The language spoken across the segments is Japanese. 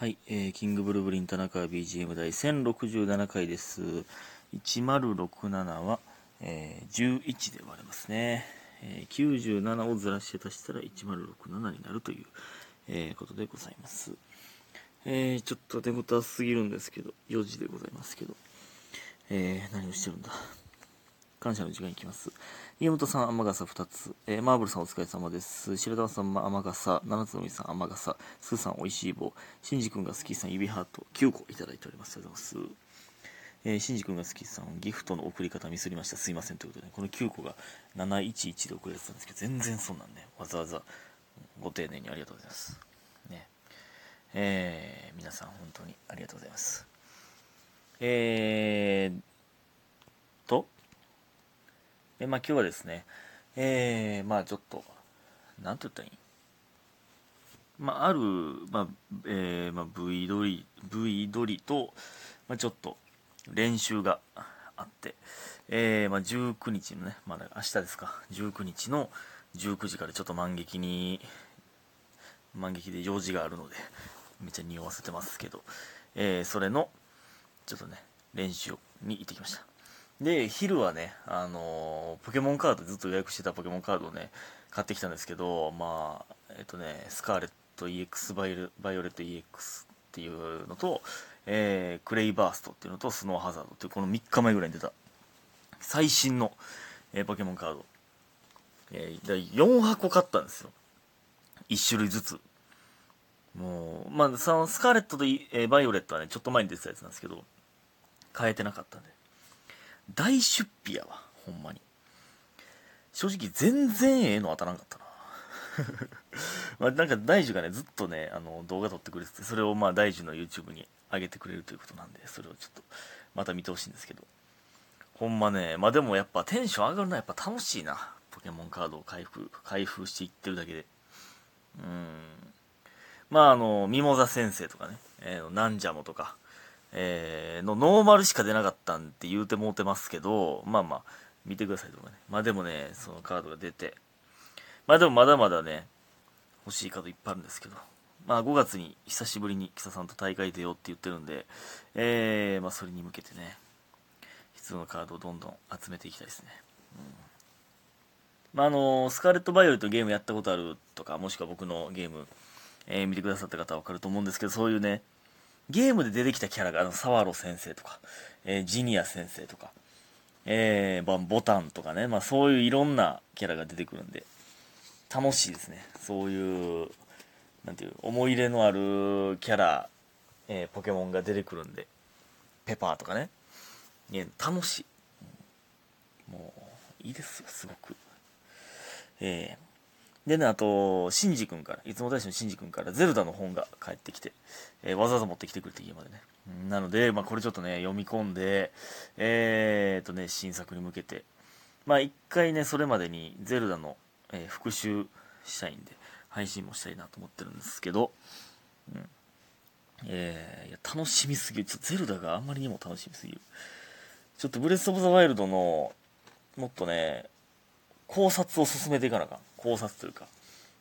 はい、えー、キングブルブリン田中 BGM 第1067回です。1067は、えー、11で割れますね。えー、97をずらして足したら1067になるという、えーことでございます。えー、ちょっと手応えすぎるんですけど、4時でございますけど、えー、何をしてるんだ？感謝の時間いきます。家元さん、雨傘2つ。えーマーブルさんお疲れ様です。白玉さん、雨傘。七つのみさん、雨傘。スーさん、おいしい棒。しんじくんが好きさん、指ハート。9個いただいております。ありがとうございます。えー、しんじくんが好きさん、ギフトの送り方ミスりました。すいません。ということで、この9個が711で送られてたんですけど、全然そんなんね、わざわざご丁寧にありがとうございます。ね。えー、皆さん、本当にありがとうございます。えー、と、えまあ、今日はですね、えー、まあちょっと、なんて言ったらいいまあ、ある、まあ、えー、まあ、V 撮り、V 撮りと、まあ、ちょっと練習があって、えー、まあ、19日のね、まだ明日ですか、19日の19時からちょっと満劇に、満劇で用事があるので、めっちゃ匂わせてますけど、えー、それの、ちょっとね、練習に行ってきました。で、昼はね、あのポケモンカード、ずっと予約してたポケモンカードをね、買ってきたんですけど、まあ、えっとね、スカーレット EX バイオレバイオレット EX っていうのと、えークレイバーストっていうのと、スノーハザードっていう、この3日前ぐらいに出た、最新の、えーポケモンカード。えー、4箱買ったんですよ。1種類ずつ。もう、まあ、そのスカーレットと、えーバイオレットはね、ちょっと前に出てたやつなんですけど、買えてなかったんで。大出費やわほんまに。正直全然ええの当たらんかったな。まあなんか大樹がねずっとねあの動画撮ってくれててそれをまあ大樹の YouTube に上げてくれるということなんでそれをちょっとまた見てほしいんですけど。ほんまねまあでもやっぱテンション上がるのはやっぱ楽しいな。ポケモンカードを開封開封していってるだけで。うん。まああのミモザ先生とかね、えー、ナンジャモとかえーのノーマルしか出なかったんって言うてもうてますけど、まあまあ、見てくださいとかね。まあでもね、そのカードが出て、まあでもまだまだね、欲しいカードいっぱいあるんですけど、まあ5月に久しぶりにキサさんと大会出ようって言ってるんで、えー、まあそれに向けてね、必要なカードをどんどん集めていきたいですね。うんまああの、スカーレット・バイオレットゲームやったことあるとか、もしくは僕のゲーム、えー見てくださった方はわかると思うんですけど、そういうね、ゲームで出てきたキャラが、あの、サワロ先生とか、えージニア先生とか、えーボタンとかね、まあそういういろんなキャラが出てくるんで、楽しいですね。そういう、なんていう、思い入れのあるキャラ、えーポケモンが出てくるんで、ペパーとかね、ね楽しい。もう、いいですよ、すごく。えーでね、あと、シンジ君から、いつも大使のシンジ君から、ゼルダの本が帰ってきて、えーわざわざ持ってきてくれて家までね。なので、まあ、これちょっとね、読み込んで、えーっとね、新作に向けて、まあ、一回ね、それまでにゼルダの、えー復習したいんで、配信もしたいなと思ってるんですけど、うん。えーいや楽しみすぎる。ちょっとゼルダがあんまりにも楽しみすぎる。ちょっとブレス・オブ・ザ・ワイルドの、もっとね、考察を進めていかなあかん。考察というか。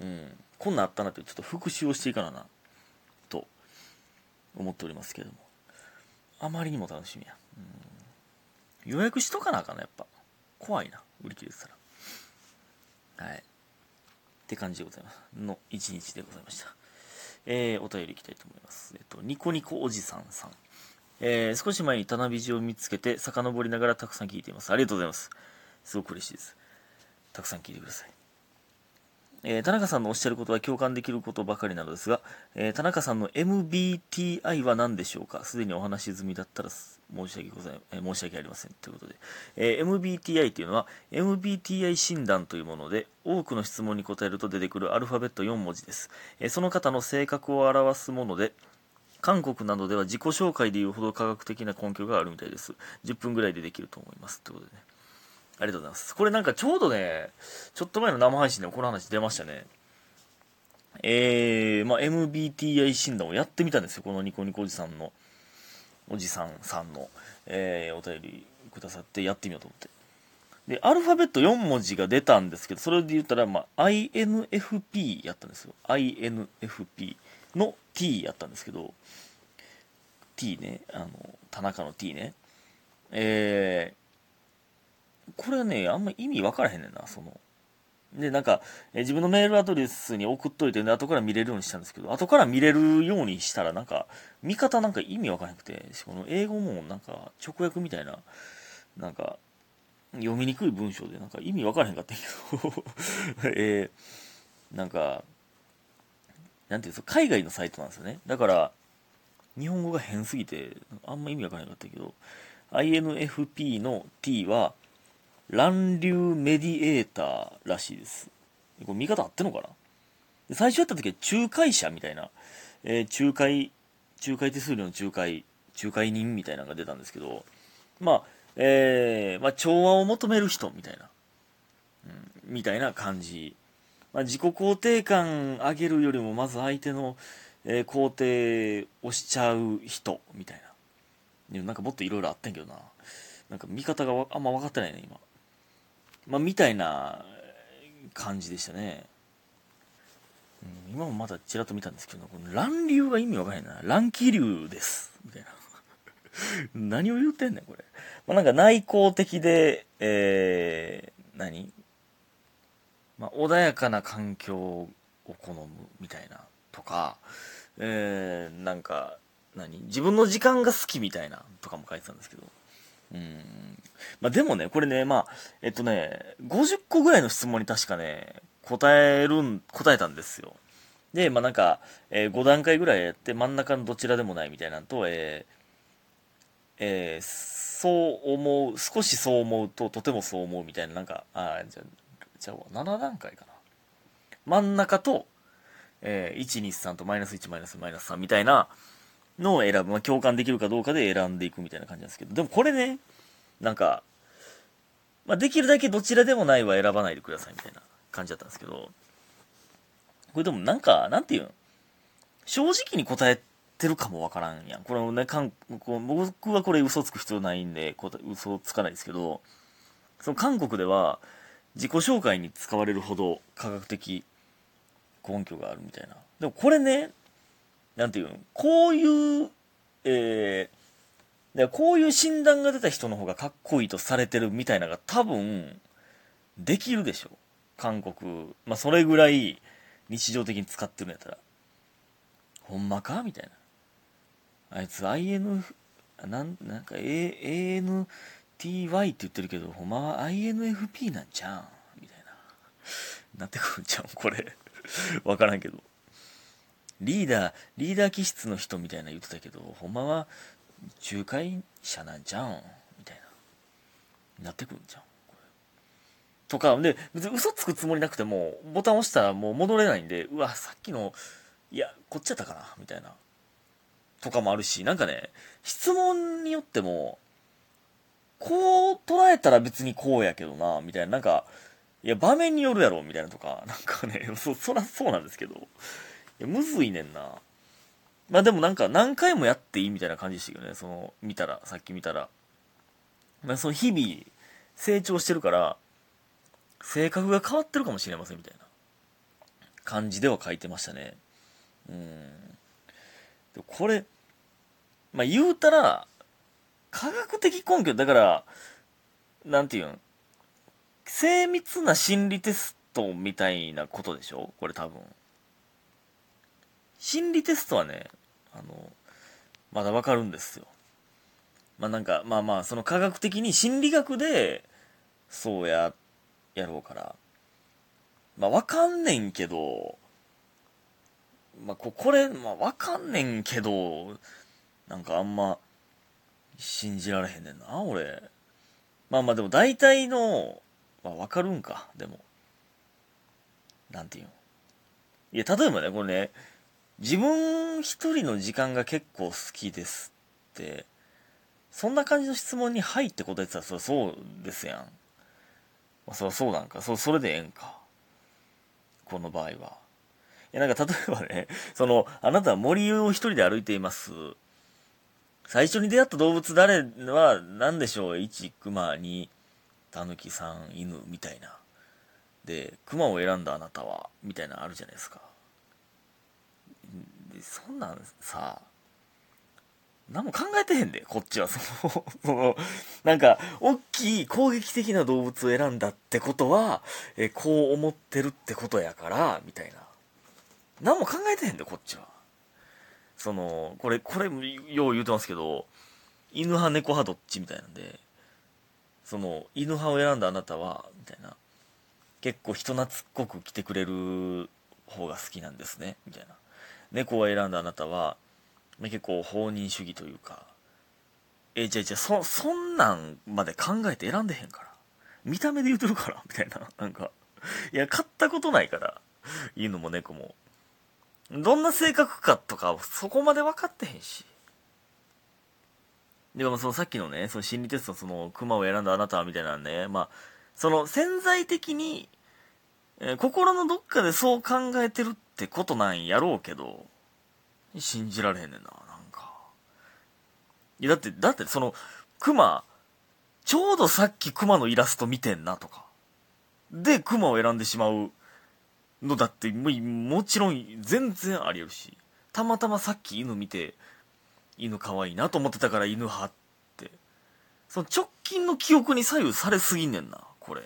うん。こんなんあったなって、ちょっと復習をしていかなな、と思っておりますけれども。あまりにも楽しみや。うん。予約しとかなあかんな、やっぱ。怖いな、売り切れてたら。はい。って感じでございます。の一日でございました。えー、お便りいきたいと思います。えっと、ニコニコおじさんさん。えー、少し前に棚ビジを見つけて、遡りながらたくさん聞いています。ありがとうございます。すごく嬉しいです。たくさん聞いてください。えー田中さんのおっしゃることは共感できることばかりなのですが、えー田中さんの MBTI は何でしょうか？すでにお話し済みだったら申し訳ござい、えー申し訳ありません。ということで、え MBTI というのは MBTI 診断というもので、多くの質問に答えると出てくるアルファベット4文字です。えその方の性格を表すもので、韓国などでは自己紹介でいうほど科学的な根拠があるみたいです。10分ぐらいでできると思います。ということでね。ありがとうございます。これなんかちょうどね、ちょっと前の生配信でもこの話出ましたね。えー、まあ、MBTI 診断をやってみたんですよ。このニコニコおじさんの、おじさんさんの、えー、お便りくださってやってみようと思って。で、アルファベット4文字が出たんですけど、それで言ったら、まあ、INFP やったんですよ。INFP。の T やったんですけど、T ね、あの、田中の T ね。えー、これね、あんま意味分からへんねんな、その。で、なんか、え自分のメールアドレスに送っといて、ね、後から見れるようにしたんですけど、後から見れるようにしたら、なんか、見方なんか意味わからなくて、この英語もなんか、直訳みたいな、なんか、読みにくい文章で、なんか意味わからへんかったけど えー、なんか、なんていうんですか、海外のサイトなんですよね。だから、日本語が変すぎて、あんま意味わからへんかったけど、INFP の T は、乱流メディエーターらしいです。これ見方合ってんのかな？最初やった時は仲介者みたいな、えー、仲介、仲介手数料の仲介、仲介人みたいなのが出たんですけど、まあ、えー、まあ、調和を求める人みたいな、うん、みたいな感じ。まあ、自己肯定感上げるよりも、まず相手の、えー、肯定をしちゃう人みたいな。なんかもっといろいろあったんけどな。なんか見方があんま分かってないね、今。まあ、みたいな感じでしたね。うん、今もまだちらっと見たんですけど、この乱流が意味わからへんな。乱気流です。みたいな。何を言ってんねん、これ。まあ、なんか内向的で、えー、何？まあ、穏やかな環境を好むみたいなとか、えー、なんか、何？自分の時間が好きみたいなとかも書いてたんですけど、うん。まあ、でもね、これね、まあ、えっとね、50個ぐらいの質問に確かね、答えるん、答えたんですよ。で、まあ、なんか、えー、5段階ぐらいやって、真ん中のどちらでもないみたいなのと、えー、えー、そう思う、少しそう思うと、とてもそう思うみたいな、なんか、あじゃじゃあ、7段階かな。真ん中と、えー、1、2、3とマイナス1、マイナスマイナス3みたいな、のを選ぶ、まあ、共感できるかどうかで選んでいくみたいな感じなんですけど、でもこれね、なんか、まあ、できるだけどちらでもないは選ばないでくださいみたいな感じだったんですけど、これでもなんか、なんていうの？正直に答えてるかもわからんやん。これね、かんこう僕はこれ嘘つく必要ないんで、嘘つかないですけど、その韓国では自己紹介に使われるほど科学的根拠があるみたいな。でもこれね、なんていうのこういう、えー、でこういう診断が出た人の方がかっこいいとされてるみたいなのが多分、できるでしょ。韓国。まあ、それぐらい日常的に使ってるんやったら。ほんまか？みたいな。あいつ IN、なん、なんか A、ANTY って言ってるけど、ほんまは INFP なんちゃんみたいな。なってくるんちゃんこれ。わからんけど。リーダー、リーダー気質の人みたいな言ってたけど、ほんまは仲介者なんちゃんみたいな。なってくるんちゃんとか、で、別に嘘つくつもりなくても、ボタン押したらもう戻れないんで、うわ、さっきの、いや、こっちやったかなみたいな。とかもあるし、なんかね、質問によっても、こう捉えたら別にこうやけどな、みたいな、なんか、いや、場面によるやろ、みたいなとか、なんかね、そ、そらそうなんですけど、や、むずいねんな。まあでもなんか何回もやっていいみたいな感じでしたけどね、その、見たら、さっき見たら。まあその日々、成長してるから、性格が変わってるかもしれませんみたいな感じでは書いてましたね。うん。これ、まあ言うたら、科学的根拠、だから、なんていうん精密な心理テストみたいなことでしょ？これ多分。心理テストはね、あの、まだわかるんですよ。まあなんか、まあまあ、その科学的に心理学で、そうや、やろうから。まあわかんねんけど、まあこ、これ、まあわかんねんけど、なんかあんま、信じられへんねんな、俺。まあまあでも大体の、まあわかるんか、でも。なんていうの。いや、例えばね、これね、自分一人の時間が結構好きですって、そんな感じの質問に「はい」って答えてたらそれそうですやん。まあ、そりゃそうなんか。そそれでええんか。この場合は。いや、なんか例えばね、その、あなたは森を一人で歩いています。最初に出会った動物誰は何でしょう ?1、熊、2、タヌキ、3、犬、みたいな。で、熊を選んだあなたは、みたいなのあるじゃないですか。そんなんさ何も考えてへんでこっちは。そのそのなんか大きい攻撃的な動物を選んだってことはえこう思ってるってことやからみたいな。何も考えてへんでこっちは。そのこれこれよう言うてますけど犬派猫派どっちみたいなんでその犬派を選んだあなたはみたいな。結構人懐っこく来てくれる方が好きなんですねみたいな。猫を選んだあなたはま結構放任主義というかえじゃあじゃあそそんなんまで考えて選んでへんから見た目で言うてるからみたいななんかいや買ったことないから犬も猫も。どんな性格かとかそこまで分かってへんし。でもそのさっきのねその心理テストのそのクマを選んだあなたみたいなねまあその潜在的に、えー、心のどっかでそう考えてるっってことなんやろうけど信じられへんねんな、なんか。いや、だって、だってその、熊、ちょうどさっき熊のイラスト見てんなとか。で、熊を選んでしまうのだって、ももちろん全然あり得るし。たまたまさっき犬見て、犬可愛いなと思ってたから犬派って。その直近の記憶に左右されすぎんねんな、これ。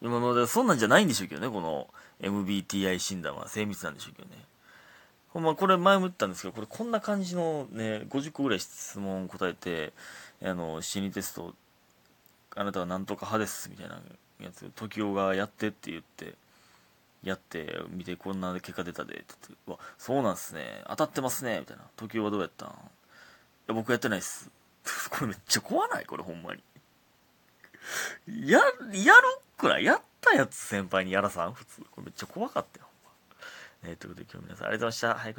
今までそんなんじゃないんでしょうけどね、この MBTI 診断は精密なんでしょうけどね。ほんまこれ前も言ったんですけどこれこんな感じのね50個ぐらい質問答えてあの心理テストあなたは何とか派ですみたいなやつ時雄がやってって言ってやって見てこんな結果出たでって言って「わそうなんすね当たってますね」みたいな「時雄はどうやったん?」いや僕やってないっす これめっちゃ怖ない？これほんまにややるくらいやったやつ先輩にやらさん？普通。これめっちゃ怖かったよ。えー、ということで今日皆さんありがとうございました。早く